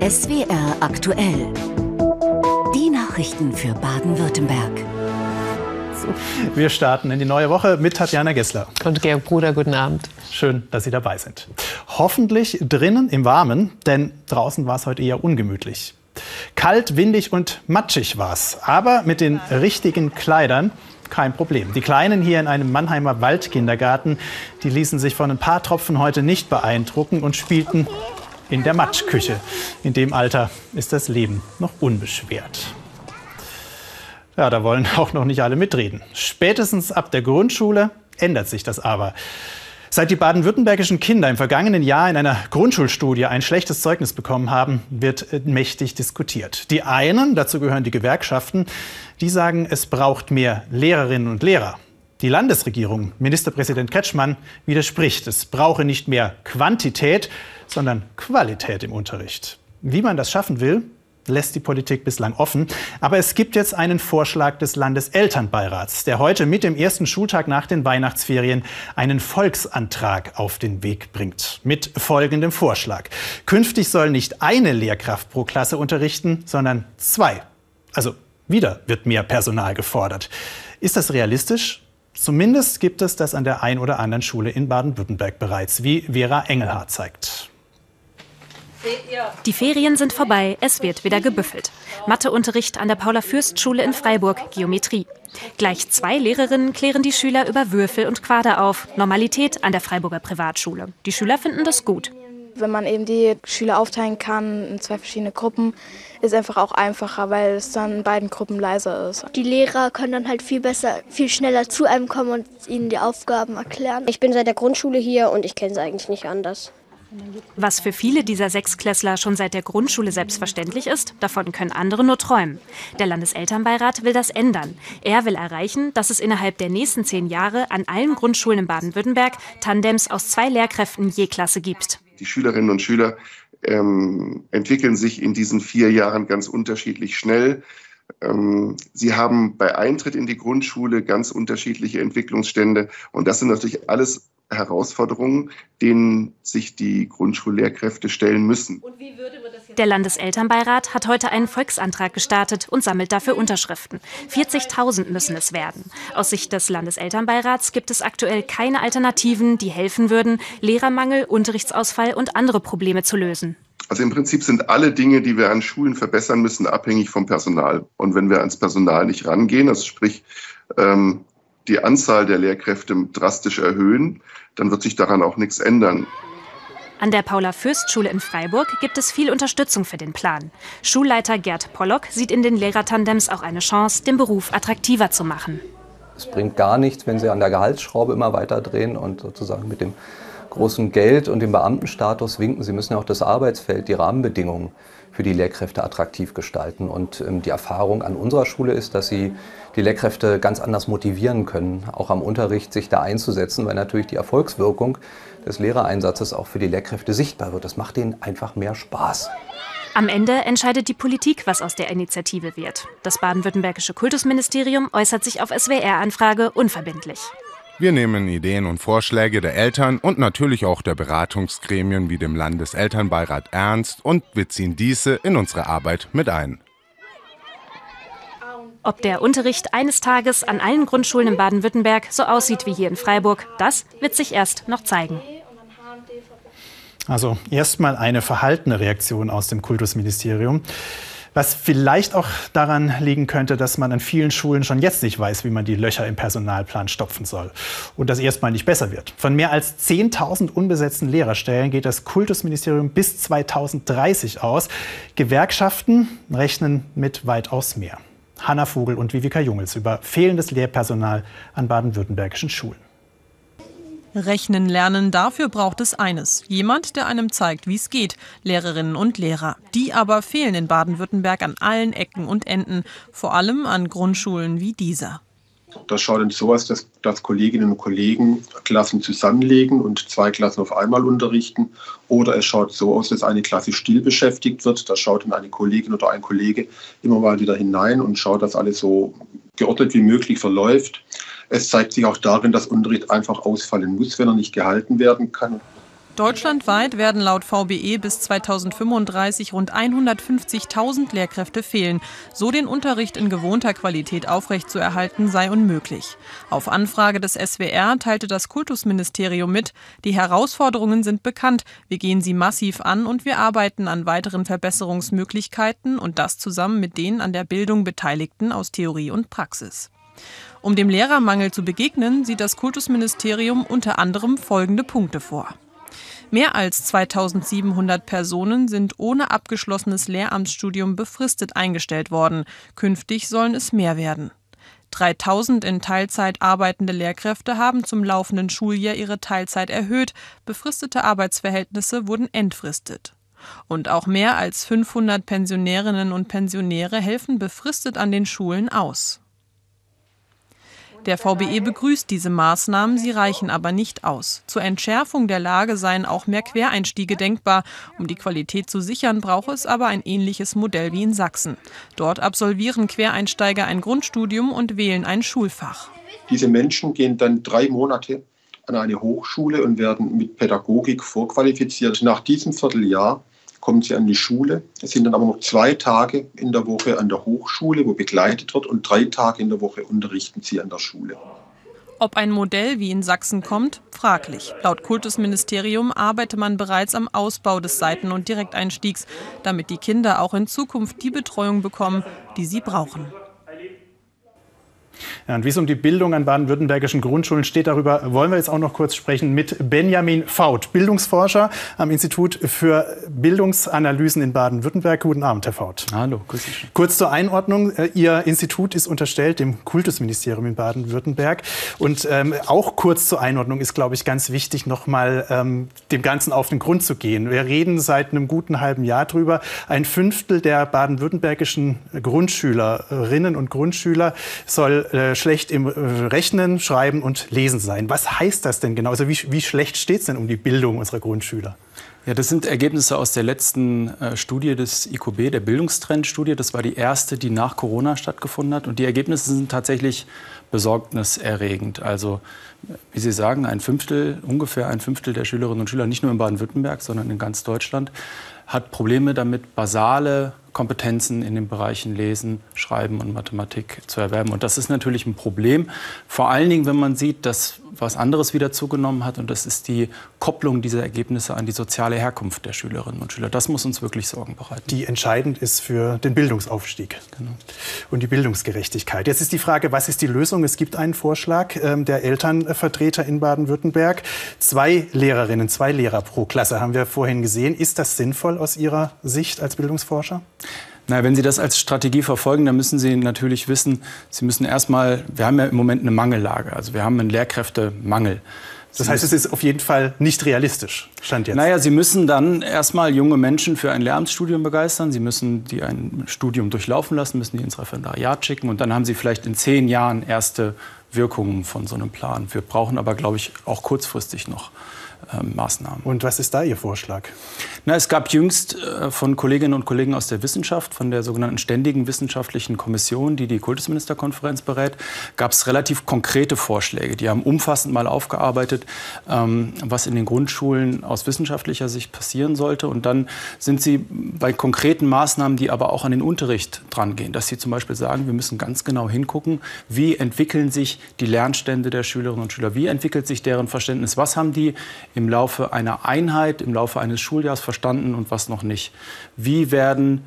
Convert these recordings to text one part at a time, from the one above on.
SWR aktuell. Die Nachrichten für Baden-Württemberg. Wir starten in die neue Woche mit Tatjana Gessler. Und Georg Bruder, guten Abend. Schön, dass Sie dabei sind. Hoffentlich drinnen im Warmen, denn draußen war es heute eher ungemütlich. Kalt, windig und matschig war es. Aber mit den richtigen Kleidern kein Problem. Die Kleinen hier in einem Mannheimer Waldkindergarten, die ließen sich von ein paar Tropfen heute nicht beeindrucken und spielten in der Matschküche. In dem Alter ist das Leben noch unbeschwert. Ja, da wollen auch noch nicht alle mitreden. Spätestens ab der Grundschule ändert sich das aber. Seit die baden-württembergischen Kinder im vergangenen Jahr in einer Grundschulstudie ein schlechtes Zeugnis bekommen haben, wird mächtig diskutiert. Die einen, dazu gehören die Gewerkschaften, die sagen, es braucht mehr Lehrerinnen und Lehrer. Die Landesregierung, Ministerpräsident Kretschmann, widerspricht. Es brauche nicht mehr Quantität, sondern Qualität im Unterricht. Wie man das schaffen will, lässt die Politik bislang offen. Aber es gibt jetzt einen Vorschlag des Landeselternbeirats, der heute mit dem ersten Schultag nach den Weihnachtsferien einen Volksantrag auf den Weg bringt. Mit folgendem Vorschlag. Künftig soll nicht eine Lehrkraft pro Klasse unterrichten, sondern zwei. Also wieder wird mehr Personal gefordert. Ist das realistisch? Zumindest gibt es das an der ein oder anderen Schule in Baden-Württemberg bereits, wie Vera Engelhardt zeigt. Die Ferien sind vorbei, es wird wieder gebüffelt. Matheunterricht an der Paula-Fürst-Schule in Freiburg, Geometrie. Gleich zwei Lehrerinnen klären die Schüler über Würfel und Quader auf. Normalität an der Freiburger Privatschule. Die Schüler finden das gut. Wenn man eben die Schüler aufteilen kann in zwei verschiedene Gruppen, ist einfach auch einfacher, weil es dann in beiden Gruppen leiser ist. Die Lehrer können dann halt viel besser, viel schneller zu einem kommen und ihnen die Aufgaben erklären. Ich bin seit der Grundschule hier und ich kenne es eigentlich nicht anders. Was für viele dieser Sechsklässler schon seit der Grundschule selbstverständlich ist, davon können andere nur träumen. Der Landeselternbeirat will das ändern. Er will erreichen, dass es innerhalb der nächsten zehn Jahre an allen Grundschulen in Baden-Württemberg Tandems aus zwei Lehrkräften je Klasse gibt. Die Schülerinnen und Schüler ähm, entwickeln sich in diesen vier Jahren ganz unterschiedlich schnell. Ähm, sie haben bei Eintritt in die Grundschule ganz unterschiedliche Entwicklungsstände. Und das sind natürlich alles Herausforderungen, denen sich die Grundschullehrkräfte stellen müssen. Der Landeselternbeirat hat heute einen Volksantrag gestartet und sammelt dafür Unterschriften. 40.000 müssen es werden. Aus Sicht des Landeselternbeirats gibt es aktuell keine Alternativen, die helfen würden, Lehrermangel, Unterrichtsausfall und andere Probleme zu lösen. Also im Prinzip sind alle Dinge, die wir an Schulen verbessern müssen, abhängig vom Personal. Und wenn wir ans Personal nicht rangehen, also sprich ähm, die Anzahl der Lehrkräfte drastisch erhöhen, dann wird sich daran auch nichts ändern. An der Paula-Fürst-Schule in Freiburg gibt es viel Unterstützung für den Plan. Schulleiter Gerd Pollock sieht in den Lehrertandems auch eine Chance, den Beruf attraktiver zu machen. Es bringt gar nichts, wenn Sie an der Gehaltsschraube immer weiter drehen und sozusagen mit dem großen Geld und dem Beamtenstatus winken. Sie müssen auch das Arbeitsfeld, die Rahmenbedingungen für die Lehrkräfte attraktiv gestalten. Und ähm, die Erfahrung an unserer Schule ist, dass sie die Lehrkräfte ganz anders motivieren können, auch am Unterricht sich da einzusetzen, weil natürlich die Erfolgswirkung des Lehrereinsatzes auch für die Lehrkräfte sichtbar wird. Das macht ihnen einfach mehr Spaß. Am Ende entscheidet die Politik, was aus der Initiative wird. Das baden-württembergische Kultusministerium äußert sich auf SWR-Anfrage unverbindlich. Wir nehmen Ideen und Vorschläge der Eltern und natürlich auch der Beratungsgremien wie dem Landeselternbeirat ernst und wir ziehen diese in unsere Arbeit mit ein. Ob der Unterricht eines Tages an allen Grundschulen in Baden-Württemberg so aussieht wie hier in Freiburg, das wird sich erst noch zeigen. Also erstmal eine verhaltene Reaktion aus dem Kultusministerium. Was vielleicht auch daran liegen könnte, dass man an vielen Schulen schon jetzt nicht weiß, wie man die Löcher im Personalplan stopfen soll. Und das erstmal nicht besser wird. Von mehr als 10.000 unbesetzten Lehrerstellen geht das Kultusministerium bis 2030 aus. Gewerkschaften rechnen mit weitaus mehr. Hanna Vogel und Vivika Jungels über fehlendes Lehrpersonal an baden-württembergischen Schulen. Rechnen lernen, dafür braucht es eines. Jemand, der einem zeigt, wie es geht. Lehrerinnen und Lehrer. Die aber fehlen in Baden-Württemberg an allen Ecken und Enden. Vor allem an Grundschulen wie dieser. Das schaut dann so aus, dass, dass, Kolleginnen und Kollegen Klassen zusammenlegen und zwei Klassen auf einmal unterrichten. Oder es schaut so aus, dass eine Klasse still beschäftigt wird. Da schaut dann eine Kollegin oder ein Kollege immer mal wieder hinein und schaut, dass alles so geordnet wie möglich verläuft. Es zeigt sich auch darin, dass Unterricht einfach ausfallen muss, wenn er nicht gehalten werden kann. Deutschlandweit werden laut VBE bis 2035 rund 150.000 Lehrkräfte fehlen. So den Unterricht in gewohnter Qualität aufrechtzuerhalten sei unmöglich. Auf Anfrage des SWR teilte das Kultusministerium mit, die Herausforderungen sind bekannt, wir gehen sie massiv an und wir arbeiten an weiteren Verbesserungsmöglichkeiten und das zusammen mit den an der Bildung Beteiligten aus Theorie und Praxis. Um dem Lehrermangel zu begegnen, sieht das Kultusministerium unter anderem folgende Punkte vor. Mehr als 2700 Personen sind ohne abgeschlossenes Lehramtsstudium befristet eingestellt worden. Künftig sollen es mehr werden. 3000 in Teilzeit arbeitende Lehrkräfte haben zum laufenden Schuljahr ihre Teilzeit erhöht, befristete Arbeitsverhältnisse wurden entfristet. Und auch mehr als 500 Pensionärinnen und Pensionäre helfen befristet an den Schulen aus. Der VBE begrüßt diese Maßnahmen, sie reichen aber nicht aus. Zur Entschärfung der Lage seien auch mehr Quereinstiege denkbar. Um die Qualität zu sichern, brauche es aber ein ähnliches Modell wie in Sachsen. Dort absolvieren Quereinsteiger ein Grundstudium und wählen ein Schulfach. Diese Menschen gehen dann drei Monate an eine Hochschule und werden mit Pädagogik vorqualifiziert. Nach diesem Vierteljahr kommen sie an die Schule. Es sind dann aber noch zwei Tage in der Woche an der Hochschule, wo begleitet wird, und drei Tage in der Woche unterrichten sie an der Schule. Ob ein Modell wie in Sachsen kommt, fraglich. Laut Kultusministerium arbeite man bereits am Ausbau des Seiten- und Direkteinstiegs, damit die Kinder auch in Zukunft die Betreuung bekommen, die sie brauchen. Ja, und wie es um die Bildung an baden-württembergischen Grundschulen steht, darüber wollen wir jetzt auch noch kurz sprechen mit Benjamin Faut, Bildungsforscher am Institut für Bildungsanalysen in Baden-Württemberg. Guten Abend, Herr Faut. Hallo, grüß dich. Kurz zur Einordnung. Äh, Ihr Institut ist unterstellt dem Kultusministerium in Baden-Württemberg. Und ähm, auch kurz zur Einordnung ist, glaube ich, ganz wichtig, noch mal ähm, dem Ganzen auf den Grund zu gehen. Wir reden seit einem guten halben Jahr drüber. Ein Fünftel der baden-württembergischen Grundschülerinnen und Grundschüler soll äh, schlecht im äh, Rechnen, Schreiben und Lesen sein. Was heißt das denn genau? Also wie, wie schlecht steht es denn um die Bildung unserer Grundschüler? Ja, das sind Ergebnisse aus der letzten äh, Studie des IQB, der Bildungstrendstudie. Das war die erste, die nach Corona stattgefunden hat. Und die Ergebnisse sind tatsächlich besorgniserregend. Also, wie Sie sagen, ein Fünftel, ungefähr ein Fünftel der Schülerinnen und Schüler, nicht nur in Baden-Württemberg, sondern in ganz Deutschland, hat Probleme damit, basale Kompetenzen in den Bereichen Lesen, Schreiben und Mathematik zu erwerben. Und das ist natürlich ein Problem, vor allen Dingen, wenn man sieht, dass was anderes wieder zugenommen hat und das ist die Kopplung dieser Ergebnisse an die soziale Herkunft der Schülerinnen und Schüler. Das muss uns wirklich Sorgen bereiten. Die entscheidend ist für den Bildungsaufstieg genau. und die Bildungsgerechtigkeit. Jetzt ist die Frage, was ist die Lösung? Es gibt einen Vorschlag ähm, der Elternvertreter in Baden-Württemberg. Zwei Lehrerinnen, zwei Lehrer pro Klasse haben wir vorhin gesehen. Ist das sinnvoll aus Ihrer Sicht als Bildungsforscher? Na, wenn Sie das als Strategie verfolgen, dann müssen Sie natürlich wissen, Sie müssen erstmal, wir haben ja im Moment eine Mangellage, also wir haben einen Lehrkräftemangel. Das heißt, es ist auf jeden Fall nicht realistisch, stand jetzt. Naja, Sie müssen dann erstmal junge Menschen für ein Lehramtsstudium begeistern. Sie müssen die ein Studium durchlaufen lassen, müssen die ins Referendariat schicken und dann haben Sie vielleicht in zehn Jahren erste Wirkungen von so einem Plan. Wir brauchen aber, glaube ich, auch kurzfristig noch Maßnahmen. Und was ist da Ihr Vorschlag? Na, es gab jüngst äh, von Kolleginnen und Kollegen aus der Wissenschaft, von der sogenannten Ständigen Wissenschaftlichen Kommission, die die Kultusministerkonferenz berät, gab es relativ konkrete Vorschläge. Die haben umfassend mal aufgearbeitet, ähm, was in den Grundschulen aus wissenschaftlicher Sicht passieren sollte. Und dann sind sie bei konkreten Maßnahmen, die aber auch an den Unterricht drangehen, dass sie zum Beispiel sagen, wir müssen ganz genau hingucken, wie entwickeln sich die Lernstände der Schülerinnen und Schüler, wie entwickelt sich deren Verständnis, was haben die im Laufe einer Einheit, im Laufe eines Schuljahres verstanden und was noch nicht. Wie werden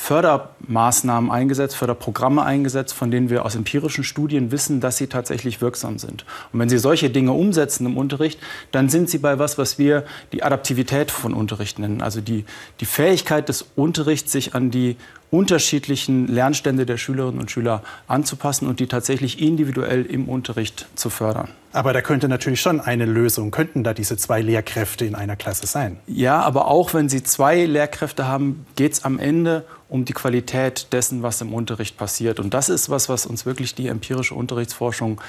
Fördermaßnahmen eingesetzt, Förderprogramme eingesetzt, von denen wir aus empirischen Studien wissen, dass sie tatsächlich wirksam sind. Und wenn Sie solche Dinge umsetzen im Unterricht, dann sind Sie bei was, was wir die Adaptivität von Unterricht nennen, also die, die Fähigkeit des Unterrichts, sich an die unterschiedlichen Lernstände der Schülerinnen und Schüler anzupassen und die tatsächlich individuell im Unterricht zu fördern. Aber da könnte natürlich schon eine Lösung, könnten da diese zwei Lehrkräfte in einer Klasse sein. Ja, aber auch wenn Sie zwei Lehrkräfte haben, geht es am Ende um die Qualität dessen, was im Unterricht passiert. Und das ist was, was uns wirklich die empirische Unterrichtsforschung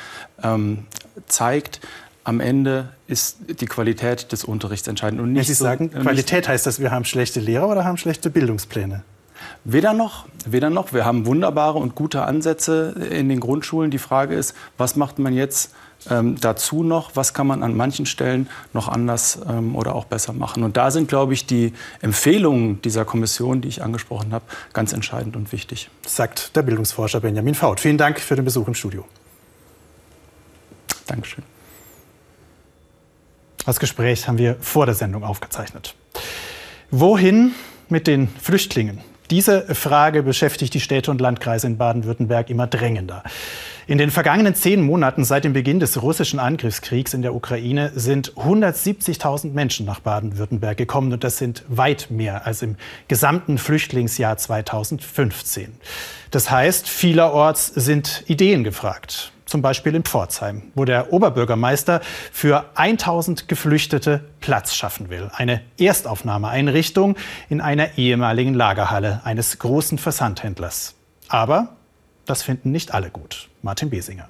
ähm, zeigt am Ende ist die Qualität des Unterrichts entscheidend. Und nicht Wenn Sie sagen, so, Qualität heißt das, wir haben schlechte Lehrer oder haben schlechte Bildungspläne? Weder noch, weder noch. Wir haben wunderbare und gute Ansätze in den Grundschulen. Die Frage ist, was macht man jetzt Ähm, dazu noch, was kann man an manchen Stellen noch anders ähm, oder auch besser machen. Und da sind, glaube ich, die Empfehlungen dieser Kommission, die ich angesprochen habe, ganz entscheidend und wichtig. Sagt der Bildungsforscher Benjamin Faut. Vielen Dank für den Besuch im Studio. Dankeschön. Das Gespräch haben wir vor der Sendung aufgezeichnet. Wohin mit den Flüchtlingen? Diese Frage beschäftigt die Städte und Landkreise in Baden-Württemberg immer drängender. In den vergangenen zehn Monaten seit dem Beginn des russischen Angriffskriegs in der Ukraine sind 170.000 Menschen nach Baden-Württemberg gekommen und das sind weit mehr als im gesamten Flüchtlingsjahr 2015. Das heißt, vielerorts sind Ideen gefragt zum Beispiel in Pforzheim, wo der Oberbürgermeister für 1000 Geflüchtete Platz schaffen will. Eine Erstaufnahmeeinrichtung in einer ehemaligen Lagerhalle eines großen Versandhändlers. Aber das finden nicht alle gut. Martin Besinger.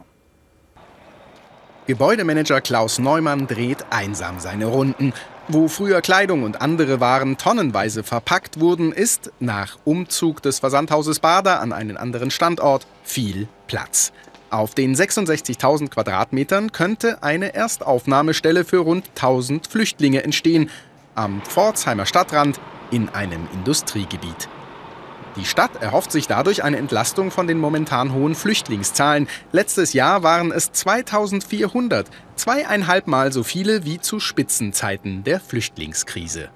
Gebäudemanager Klaus Neumann dreht einsam seine Runden. Wo früher Kleidung und andere Waren tonnenweise verpackt wurden, ist nach Umzug des Versandhauses Bader an einen anderen Standort viel Platz. Auf den 66.000 Quadratmetern könnte eine Erstaufnahmestelle für rund 1000 Flüchtlinge entstehen, am Pforzheimer Stadtrand in einem Industriegebiet. Die Stadt erhofft sich dadurch eine Entlastung von den momentan hohen Flüchtlingszahlen. Letztes Jahr waren es 2400, zweieinhalb Mal so viele wie zu Spitzenzeiten der Flüchtlingskrise.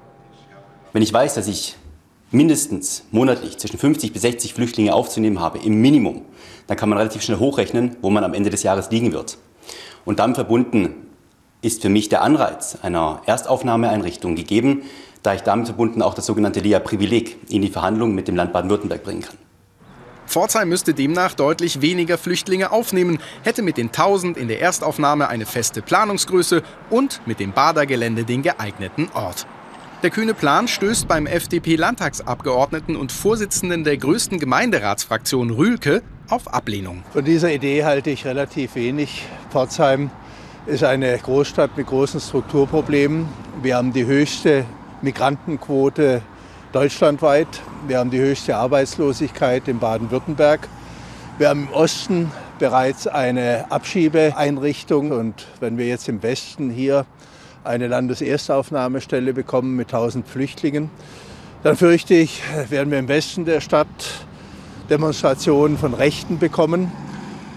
Wenn ich weiß, dass ich mindestens monatlich zwischen 50 bis 60 Flüchtlinge aufzunehmen habe, im Minimum, dann kann man relativ schnell hochrechnen, wo man am Ende des Jahres liegen wird. Und damit verbunden ist für mich der Anreiz einer Erstaufnahmeeinrichtung gegeben, da ich damit verbunden auch das sogenannte LEA-Privileg in die Verhandlungen mit dem Land Baden-Württemberg bringen kann. Pforzheim müsste demnach deutlich weniger Flüchtlinge aufnehmen, hätte mit den 1000 in der Erstaufnahme eine feste Planungsgröße und mit dem Badergelände den geeigneten Ort. Der kühne Plan stößt beim FDP-Landtagsabgeordneten und Vorsitzenden der größten Gemeinderatsfraktion Rühlke auf Ablehnung. Von dieser Idee halte ich relativ wenig. Pforzheim ist eine Großstadt mit großen Strukturproblemen. Wir haben die höchste Migrantenquote deutschlandweit. Wir haben die höchste Arbeitslosigkeit in Baden-Württemberg. Wir haben im Osten bereits eine Abschiebeeinrichtung. Und wenn wir jetzt im Westen hier eine Landeserstaufnahmestelle bekommen mit 1000 Flüchtlingen. Dann fürchte ich, werden wir im Westen der Stadt Demonstrationen von Rechten bekommen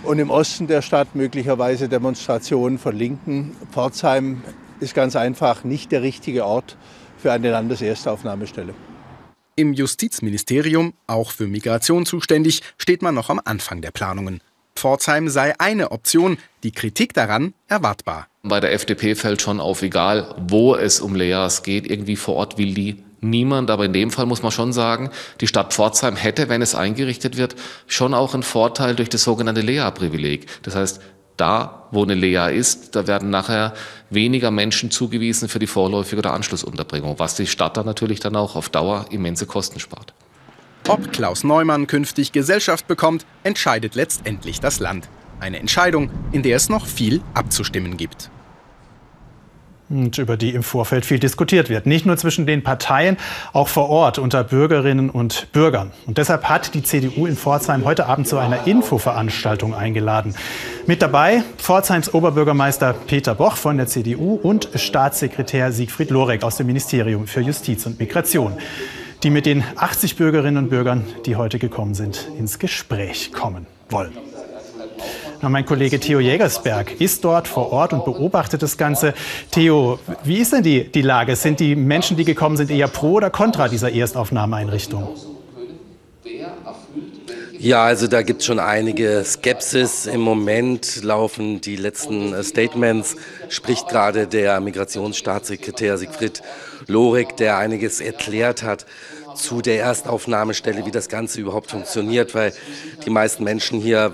und im Osten der Stadt möglicherweise Demonstrationen von Linken. Pforzheim ist ganz einfach nicht der richtige Ort für eine Landeserstaufnahmestelle. Im Justizministerium, auch für Migration zuständig, steht man noch am Anfang der Planungen. Pforzheim sei eine Option, die Kritik daran erwartbar. Bei der FDP fällt schon auf, egal wo es um Leas geht, irgendwie vor Ort will die niemand. Aber in dem Fall muss man schon sagen, die Stadt Pforzheim hätte, wenn es eingerichtet wird, schon auch einen Vorteil durch das sogenannte Lea-Privileg. Das heißt, da, wo eine Lea ist, da werden nachher weniger Menschen zugewiesen für die vorläufige oder Anschlussunterbringung, was die Stadt dann natürlich dann auch auf Dauer immense Kosten spart. Ob Klaus Neumann künftig Gesellschaft bekommt, entscheidet letztendlich das Land. Eine Entscheidung, in der es noch viel abzustimmen gibt. Und über die im Vorfeld viel diskutiert wird. Nicht nur zwischen den Parteien, auch vor Ort unter Bürgerinnen und Bürgern. Und deshalb hat die CDU in Pforzheim heute Abend zu einer Infoveranstaltung eingeladen. Mit dabei Pforzheims Oberbürgermeister Peter Boch von der CDU und Staatssekretär Siegfried Lorek aus dem Ministerium für Justiz und Migration die mit den 80 Bürgerinnen und Bürgern, die heute gekommen sind, ins Gespräch kommen wollen. Na, mein Kollege Theo Jägersberg ist dort vor Ort und beobachtet das Ganze. Theo, wie ist denn die, die Lage? Sind die Menschen, die gekommen sind, eher pro oder contra dieser Erstaufnahmeeinrichtung? Ja, also da gibt es schon einige Skepsis. Im Moment laufen die letzten äh, Statements, spricht gerade der Migrationsstaatssekretär Siegfried Lorik, der einiges erklärt hat zu der Erstaufnahmestelle, wie das Ganze überhaupt funktioniert, weil die meisten Menschen hier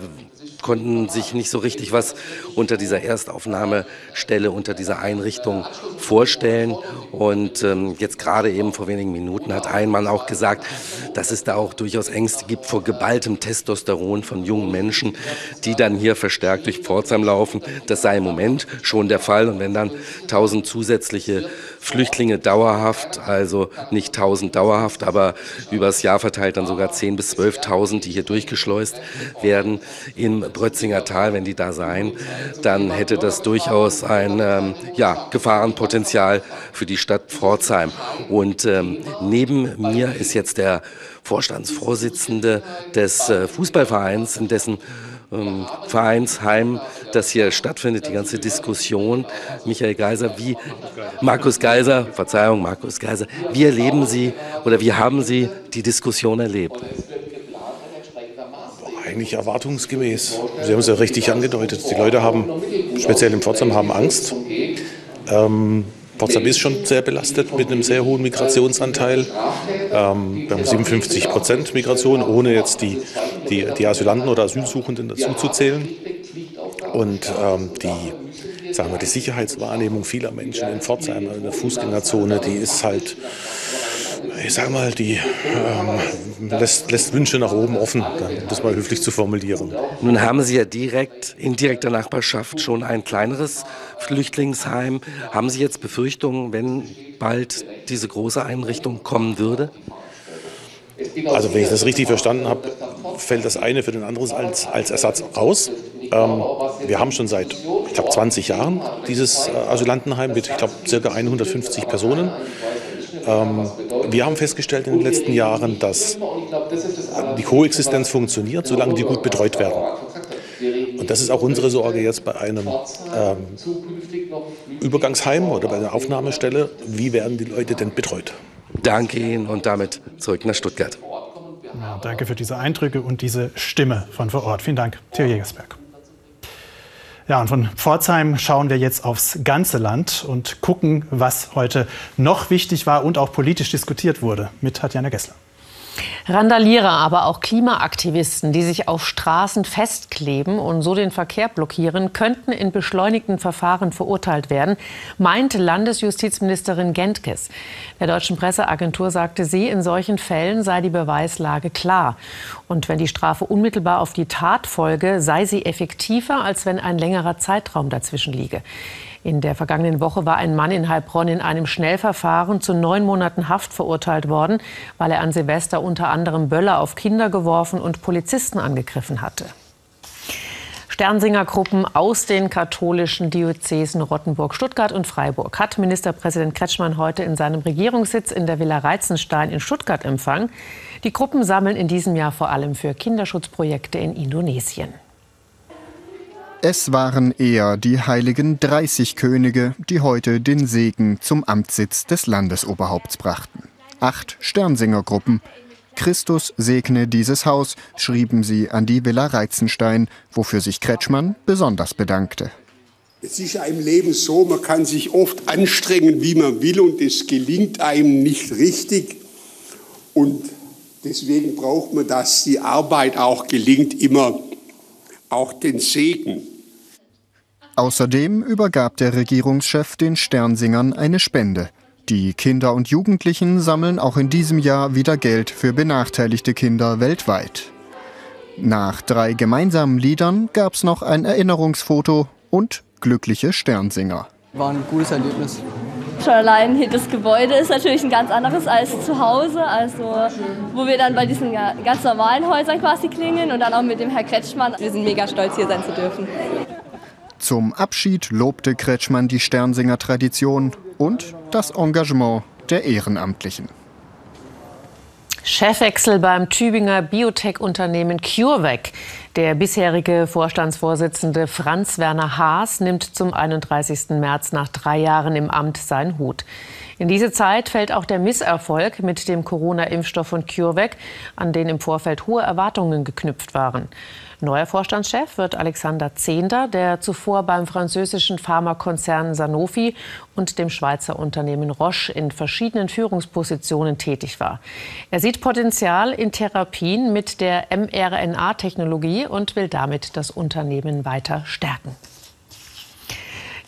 konnten sich nicht so richtig was unter dieser Erstaufnahmestelle, unter dieser Einrichtung vorstellen. Und ähm, jetzt gerade eben vor wenigen Minuten hat ein Mann auch gesagt, dass es da auch durchaus Ängste gibt vor geballtem Testosteron von jungen Menschen, die dann hier verstärkt durch Pforzheim laufen. Das sei im Moment schon der Fall. Und wenn dann tausend zusätzliche Flüchtlinge dauerhaft, also nicht 1000 dauerhaft, aber übers Jahr verteilt dann sogar 10.000 bis 12.000, die hier durchgeschleust werden. Im Brötzinger Tal, wenn die da seien, dann hätte das durchaus ein ähm, ja, Gefahrenpotenzial für die Stadt Pforzheim. Und ähm, neben mir ist jetzt der Vorstandsvorsitzende des äh, Fußballvereins, in dessen ähm, Vereinsheim das hier stattfindet, die ganze Diskussion. Michael Geiser, wie Markus Geiser, Verzeihung, Markus Geiser, wie erleben Sie oder wie haben Sie die Diskussion erlebt? Eigentlich erwartungsgemäß. Sie haben es ja richtig angedeutet. Die Leute haben, speziell in Pforzheim, haben Angst. Ähm, Potsdam ist schon sehr belastet mit einem sehr hohen Migrationsanteil. Ähm, wir haben 57 Prozent Migration, ohne jetzt die, die, die Asylanten oder Asylsuchenden dazu zu zählen. Und ähm, die, sagen wir, die Sicherheitswahrnehmung vieler Menschen in Pforzheim, in der Fußgängerzone, die ist halt ich sage mal, die ähm, lässt, lässt, Wünsche nach oben offen, um das mal höflich zu formulieren. Nun haben Sie ja direkt in direkter Nachbarschaft schon ein kleineres Flüchtlingsheim. Haben Sie jetzt Befürchtungen, wenn bald diese große Einrichtung kommen würde? Also wenn ich das richtig verstanden habe, fällt das eine für den anderen als, als Ersatz raus. Ähm, wir haben schon seit, ich glaube, 20 Jahren dieses äh, Asylantenheim mit, ich glaube, circa 150 Personen. Ähm, wir haben festgestellt in den letzten Jahren, dass die Koexistenz funktioniert, solange die gut betreut werden. Und das ist auch unsere Sorge jetzt bei einem ähm, Übergangsheim oder bei einer Aufnahmestelle. Wie werden die Leute denn betreut? Danke Ihnen und damit zurück nach Stuttgart. Ja, danke für diese Eindrücke und diese Stimme von vor Ort. Vielen Dank, Theo Jägersberg. Ja, und von Pforzheim schauen wir jetzt aufs ganze Land und gucken, was heute noch wichtig war und auch politisch diskutiert wurde mit Tatjana Gessler. Randalierer, aber auch Klimaaktivisten, die sich auf Straßen festkleben und so den Verkehr blockieren, könnten in beschleunigten Verfahren verurteilt werden, meint Landesjustizministerin Gentges. Der deutschen Presseagentur sagte sie, in solchen Fällen sei die Beweislage klar. Und wenn die Strafe unmittelbar auf die Tat folge, sei sie effektiver, als wenn ein längerer Zeitraum dazwischen liege. In der vergangenen Woche war ein Mann in Heilbronn in einem Schnellverfahren zu neun Monaten Haft verurteilt worden, weil er an Silvester unter anderem Böller auf Kinder geworfen und Polizisten angegriffen hatte. Sternsingergruppen aus den katholischen Diözesen Rottenburg, Stuttgart und Freiburg hat Ministerpräsident Kretschmann heute in seinem Regierungssitz in der Villa Reizenstein in Stuttgart empfangen. Die Gruppen sammeln in diesem Jahr vor allem für Kinderschutzprojekte in Indonesien. Es waren eher die heiligen 30 Könige, die heute den Segen zum Amtssitz des Landesoberhaupts brachten. Acht Sternsingergruppen. Christus segne dieses Haus, schrieben sie an die Villa Reizenstein, wofür sich Kretschmann besonders bedankte. Es ist ja im Leben so, man kann sich oft anstrengen, wie man will, und es gelingt einem nicht richtig. Und deswegen braucht man, dass die Arbeit auch gelingt, immer auch den Segen. Außerdem übergab der Regierungschef den Sternsingern eine Spende. Die Kinder und Jugendlichen sammeln auch in diesem Jahr wieder Geld für benachteiligte Kinder weltweit. Nach drei gemeinsamen Liedern gab es noch ein Erinnerungsfoto und glückliche Sternsinger. War ein gutes Erlebnis. Schon allein hier das Gebäude ist natürlich ein ganz anderes als zu Hause, also wo wir dann bei diesen ganz normalen Häusern quasi klingen und dann auch mit dem Herr Kretschmann. Wir sind mega stolz, hier sein zu dürfen. Zum Abschied lobte Kretschmann die Sternsinger-Tradition und das Engagement der Ehrenamtlichen. Chefwechsel beim Tübinger Biotech-Unternehmen CureVac. Der bisherige Vorstandsvorsitzende Franz Werner Haas nimmt zum 31. März nach drei Jahren im Amt seinen Hut. In diese Zeit fällt auch der Misserfolg mit dem Corona-Impfstoff von CureVac, an den im Vorfeld hohe Erwartungen geknüpft waren. Neuer Vorstandschef wird Alexander Zehnder, der zuvor beim französischen Pharmakonzern Sanofi und dem Schweizer Unternehmen Roche in verschiedenen Führungspositionen tätig war. Er sieht Potenzial in Therapien mit der mRNA-Technologie und will damit das Unternehmen weiter stärken.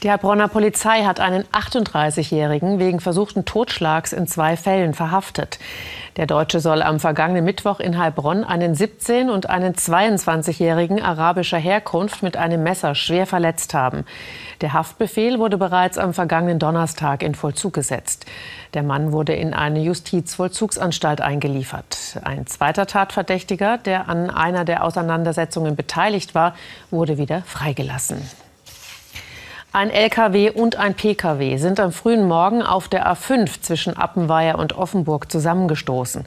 Die Heilbronner Polizei hat einen 38-Jährigen wegen versuchten Totschlags in zwei Fällen verhaftet. Der Deutsche soll am vergangenen Mittwoch in Heilbronn einen 17- und einen 22-Jährigen arabischer Herkunft mit einem Messer schwer verletzt haben. Der Haftbefehl wurde bereits am vergangenen Donnerstag in Vollzug gesetzt. Der Mann wurde in eine Justizvollzugsanstalt eingeliefert. Ein zweiter Tatverdächtiger, der an einer der Auseinandersetzungen beteiligt war, wurde wieder freigelassen. Ein LKW und ein PKW sind am frühen Morgen auf der A5 zwischen Appenweier und Offenburg zusammengestoßen.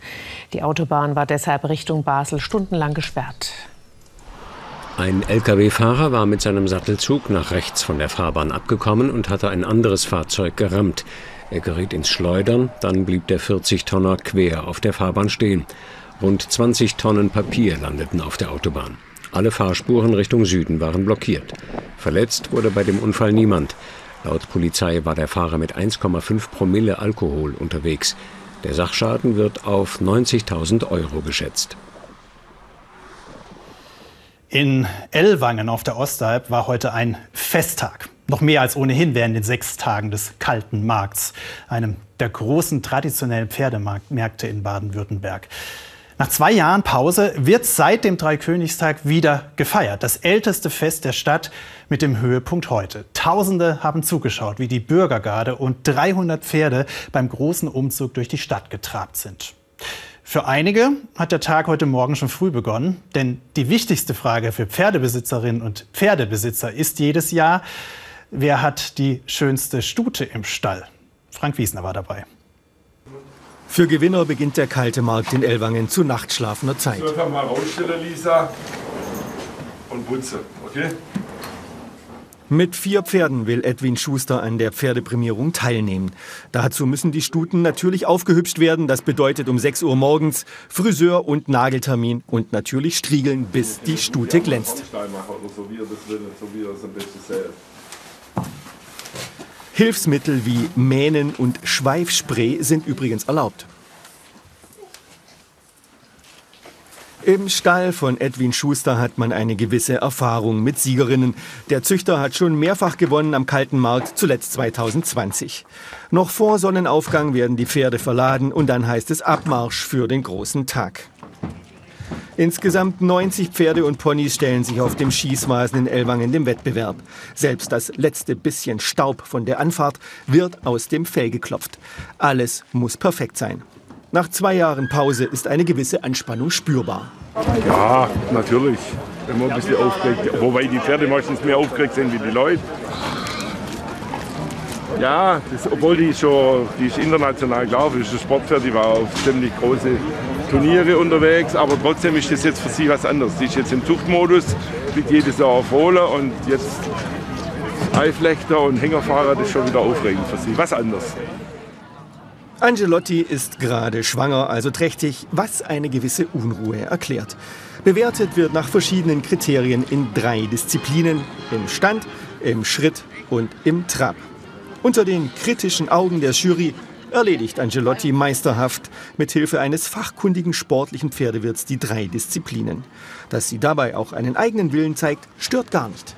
Die Autobahn war deshalb Richtung Basel stundenlang gesperrt. Ein Lkw-Fahrer war mit seinem Sattelzug nach rechts von der Fahrbahn abgekommen und hatte ein anderes Fahrzeug gerammt. Er geriet ins Schleudern, dann blieb der 40-Tonner quer auf der Fahrbahn stehen. Rund 20 Tonnen Papier landeten auf der Autobahn. Alle Fahrspuren Richtung Süden waren blockiert. Verletzt wurde bei dem Unfall niemand. Laut Polizei war der Fahrer mit 1,5 Promille Alkohol unterwegs. Der Sachschaden wird auf 90.000 Euro geschätzt. In Ellwangen auf der Ostalb war heute ein Festtag. Noch mehr als ohnehin während den sechs Tagen des kalten Markts, einem der großen traditionellen Pferdemärkte in Baden-Württemberg. Nach zwei Jahren Pause wird seit dem Dreikönigstag wieder gefeiert. Das älteste Fest der Stadt mit dem Höhepunkt heute. Tausende haben zugeschaut, wie die Bürgergarde und 300 Pferde beim großen Umzug durch die Stadt getrabt sind. Für einige hat der Tag heute Morgen schon früh begonnen, denn die wichtigste Frage für Pferdebesitzerinnen und Pferdebesitzer ist jedes Jahr, wer hat die schönste Stute im Stall? Frank Wiesner war dabei. Für Gewinner beginnt der kalte Markt in Ellwangen zu nachtschlafender Zeit. So, einfach mal rausstellen, Lisa. Und putze, okay? Mit vier Pferden will Edwin Schuster an der Pferdeprämierung teilnehmen. Dazu müssen die Stuten natürlich aufgehübscht werden. Das bedeutet um 6 Uhr morgens Friseur und Nageltermin und natürlich striegeln, bis die Stute glänzt. Hilfsmittel wie Mähnen und Schweifspray sind übrigens erlaubt. Im Stall von Edwin Schuster hat man eine gewisse Erfahrung mit Siegerinnen. Der Züchter hat schon mehrfach gewonnen am kalten Markt, zuletzt 2020. Noch vor Sonnenaufgang werden die Pferde verladen und dann heißt es Abmarsch für den großen Tag. Insgesamt 90 Pferde und Ponys stellen sich auf dem Schießmaßen in Ellwangen dem Wettbewerb. Selbst das letzte bisschen Staub von der Anfahrt wird aus dem Fell geklopft. Alles muss perfekt sein. Nach zwei Jahren Pause ist eine gewisse Anspannung spürbar. Ja, natürlich. Immer ein bisschen aufgeregt. Wobei die Pferde meistens mehr aufgeregt sind wie die Leute. Ja, das, obwohl die schon, die ist international klar, das ist ein Sportpferd, die war auf ziemlich große Turniere unterwegs, aber trotzdem ist das jetzt für sie was anderes. Die ist jetzt im Zuchtmodus, wird jedes Jahr auf Fohlen und jetzt Eiflechter und Hängerfahrer, das ist schon wieder aufregend für sie, was anderes. Angelotti ist gerade schwanger, also trächtig, was eine gewisse Unruhe erklärt. Bewertet wird nach verschiedenen Kriterien in drei Disziplinen, im Stand, im Schritt und im Trab. Unter den kritischen Augen der Jury erledigt Angelotti meisterhaft mit Hilfe eines fachkundigen sportlichen Pferdewirts die drei Disziplinen. Dass sie dabei auch einen eigenen Willen zeigt, stört gar nicht.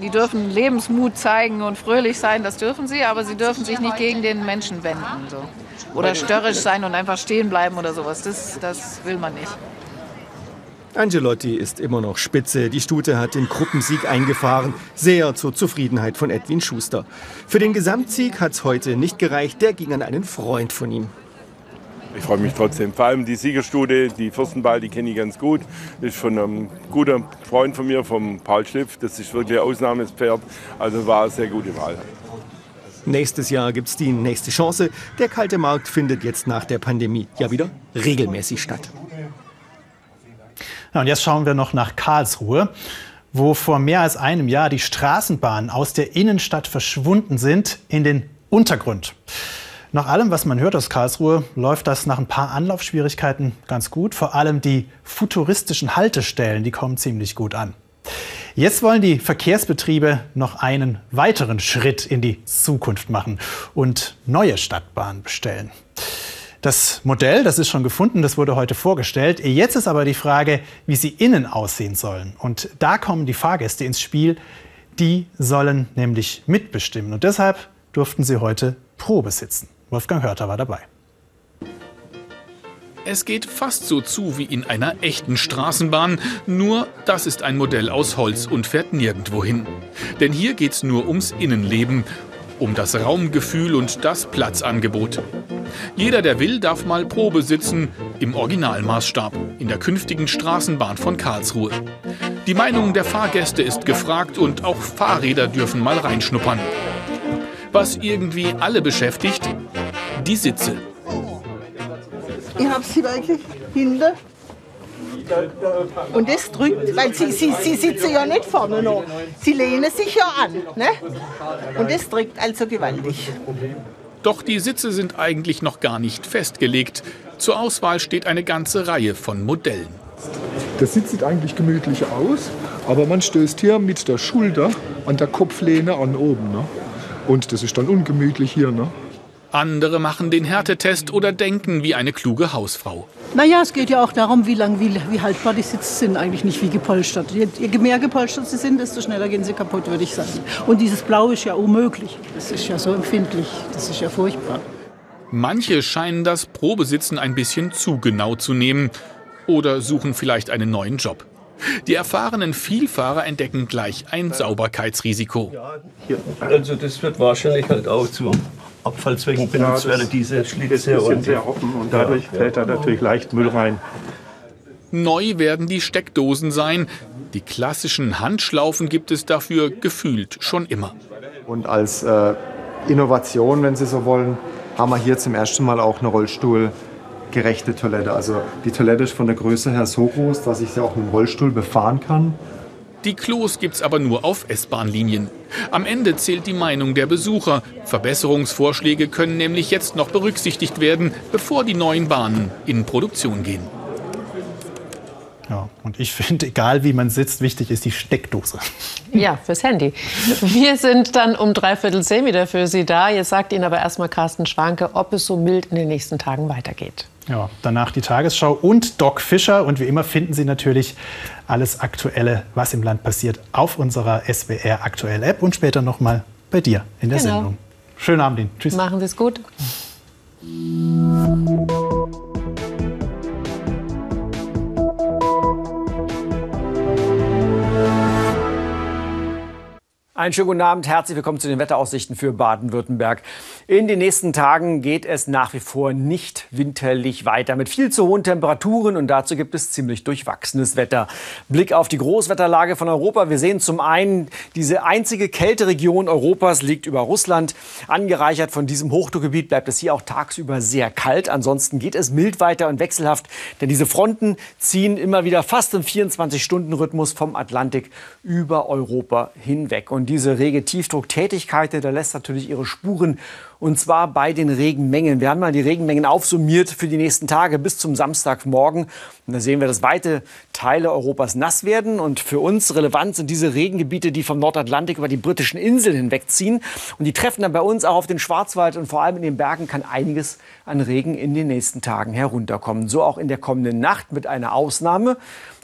Die dürfen Lebensmut zeigen und fröhlich sein, das dürfen sie, aber sie dürfen sich nicht gegen den Menschen wenden. So. Oder störrisch sein und einfach stehen bleiben oder sowas. Das, das will man nicht. Angelotti ist immer noch spitze. Die Stute hat den Gruppensieg eingefahren, sehr zur Zufriedenheit von Edwin Schuster. Für den Gesamtsieg hat es heute nicht gereicht, der ging an einen Freund von ihm. Ich freue mich trotzdem. Vor allem die Siegerstute, die Fürstenball, die kenne ich ganz gut. Das ist von einem guten Freund von mir, vom Paul Schliff. Das ist wirklich ein Ausnahmespferd. Also war eine sehr gute Wahl. Nächstes Jahr gibt es die nächste Chance. Der kalte Markt findet jetzt nach der Pandemie ja wieder regelmäßig statt. Ja, und jetzt schauen wir noch nach Karlsruhe, wo vor mehr als einem Jahr die Straßenbahnen aus der Innenstadt verschwunden sind in den Untergrund. Nach allem, was man hört aus Karlsruhe, läuft das nach ein paar Anlaufschwierigkeiten ganz gut. Vor allem die futuristischen Haltestellen, die kommen ziemlich gut an. Jetzt wollen die Verkehrsbetriebe noch einen weiteren Schritt in die Zukunft machen und neue Stadtbahnen bestellen. Das Modell, das ist schon gefunden, das wurde heute vorgestellt. Jetzt ist aber die Frage, wie sie innen aussehen sollen. Und da kommen die Fahrgäste ins Spiel, Die sollen nämlich mitbestimmen. Und deshalb durften sie heute Probe sitzen. Wolfgang Hörter war dabei. Es geht fast so zu wie in einer echten Straßenbahn, nur das ist ein Modell aus Holz und fährt nirgendwo hin. Denn hier geht's nur ums Innenleben, um das Raumgefühl und das Platzangebot. Jeder, der will, darf mal Probe sitzen, im Originalmaßstab, in der künftigen Straßenbahn von Karlsruhe. Die Meinung der Fahrgäste ist gefragt und auch Fahrräder dürfen mal reinschnuppern. Was irgendwie alle beschäftigt, die Sitze. Ich habe sie wirklich hinter. Und das drückt, weil sie, sie, sie sitzen ja nicht vorne noch. Sie lehnen sich ja an. Ne? Und das drückt also gewaltig. Doch die Sitze sind eigentlich noch gar nicht festgelegt. Zur Auswahl steht eine ganze Reihe von Modellen. Der Sitz sieht eigentlich gemütlich aus, aber man stößt hier mit der Schulter an der Kopflehne an oben. Ne? Und das ist dann ungemütlich hier. Ne? Andere machen den Härtetest oder denken wie eine kluge Hausfrau. Naja, es geht ja auch darum, wie lang, wie, wie haltbar die Sitze sind, eigentlich nicht wie gepolstert. Je, je mehr gepolstert sie sind, desto schneller gehen sie kaputt, würde ich sagen. Und dieses Blau ist ja unmöglich. Das ist ja so empfindlich. Das ist ja furchtbar. Manche scheinen das Probesitzen ein bisschen zu genau zu nehmen oder suchen vielleicht einen neuen Job. Die erfahrenen Vielfahrer entdecken gleich ein Sauberkeitsrisiko. Hier, also das wird wahrscheinlich halt auch zu Abfallzwecken benutzt Ja, werden, diese Schlitze. Und- sehr offen und dadurch Ja, fällt da natürlich leicht Müll rein. Neu werden die Steckdosen sein. Die klassischen Handschlaufen gibt es dafür gefühlt schon immer. Und als äh, Innovation, wenn Sie so wollen, haben wir hier zum ersten Mal auch eine rollstuhlgerechte Toilette. Also die Toilette ist von der Größe her so groß, dass ich sie auch mit dem Rollstuhl befahren kann. Die Klos gibt's aber nur auf S-Bahn-Linien. Am Ende zählt die Meinung der Besucher. Verbesserungsvorschläge können nämlich jetzt noch berücksichtigt werden, bevor die neuen Bahnen in Produktion gehen. Ja, und ich finde, egal wie man sitzt, wichtig ist die Steckdose. Ja, fürs Handy. Wir sind dann um dreiviertel zehn wieder für Sie da. Jetzt sagt Ihnen aber erstmal Carsten Schwanke, ob es so mild in den nächsten Tagen weitergeht. Ja, danach die Tagesschau und Doc Fischer. Und wie immer finden Sie natürlich alles Aktuelle, was im Land passiert, auf unserer SWR Aktuell App und später nochmal bei dir in der Genau. Sendung. Schönen Abend Ihnen. Tschüss. Machen Sie es gut. Einen schönen guten Abend, herzlich willkommen zu den Wetteraussichten für Baden-Württemberg. In den nächsten Tagen geht es nach wie vor nicht winterlich weiter mit viel zu hohen Temperaturen und dazu gibt es ziemlich durchwachsenes Wetter. Blick auf die Großwetterlage von Europa. Wir sehen zum einen, diese einzige Kälteregion Europas liegt über Russland. Angereichert von diesem Hochdruckgebiet bleibt es hier auch tagsüber sehr kalt. Ansonsten geht es mild weiter und wechselhaft, denn diese Fronten ziehen immer wieder fast im 24-Stunden-Rhythmus vom Atlantik über Europa hinweg. Und diese rege Tiefdrucktätigkeit, da lässt natürlich ihre Spuren und zwar bei den Regenmengen. Wir haben mal die Regenmengen aufsummiert für die nächsten Tage bis zum Samstagmorgen. Und da sehen wir, dass weite Teile Europas nass werden. Und für uns relevant sind diese Regengebiete, die vom Nordatlantik über die britischen Inseln hinwegziehen. Und die treffen dann bei uns auch auf den Schwarzwald. Und vor allem in den Bergen kann einiges an Regen in den nächsten Tagen herunterkommen. So auch in der kommenden Nacht mit einer Ausnahme.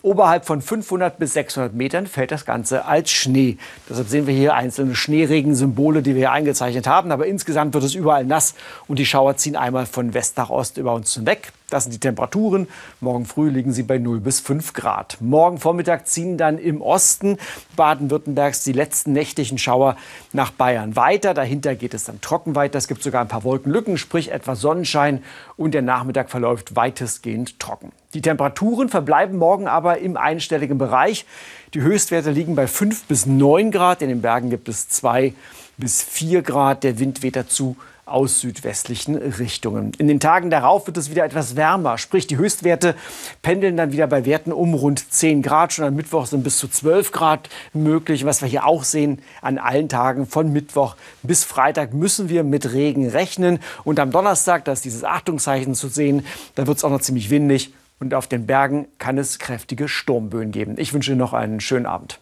Oberhalb von 500 bis 600 Metern fällt das Ganze als Schnee. Deshalb sehen wir hier einzelne Schneeregensymbole, die wir hier eingezeichnet haben. Aber insgesamt wird es überall nass und die Schauer ziehen einmal von West nach Ost über uns hinweg. Das sind die Temperaturen. Morgen früh liegen sie bei 0 bis 5 Grad. Morgen Vormittag ziehen dann im Osten Baden-Württembergs die letzten nächtlichen Schauer nach Bayern weiter. Dahinter geht es dann trocken weiter. Es gibt sogar ein paar Wolkenlücken, sprich etwas Sonnenschein. Und der Nachmittag verläuft weitestgehend trocken. Die Temperaturen verbleiben morgen aber im einstelligen Bereich. Die Höchstwerte liegen bei 5 bis 9 Grad. In den Bergen gibt es 2 bis 4 Grad. Der Wind weht dazu aus südwestlichen Richtungen. In den Tagen darauf wird es wieder etwas wärmer, sprich die Höchstwerte pendeln dann wieder bei Werten um rund 10 Grad. Schon am Mittwoch sind bis zu 12 Grad möglich. Was wir hier auch sehen, an allen Tagen von Mittwoch bis Freitag müssen wir mit Regen rechnen. Und am Donnerstag, da ist dieses Achtungszeichen zu sehen, da wird es auch noch ziemlich windig. Und auf den Bergen kann es kräftige Sturmböen geben. Ich wünsche Ihnen noch einen schönen Abend.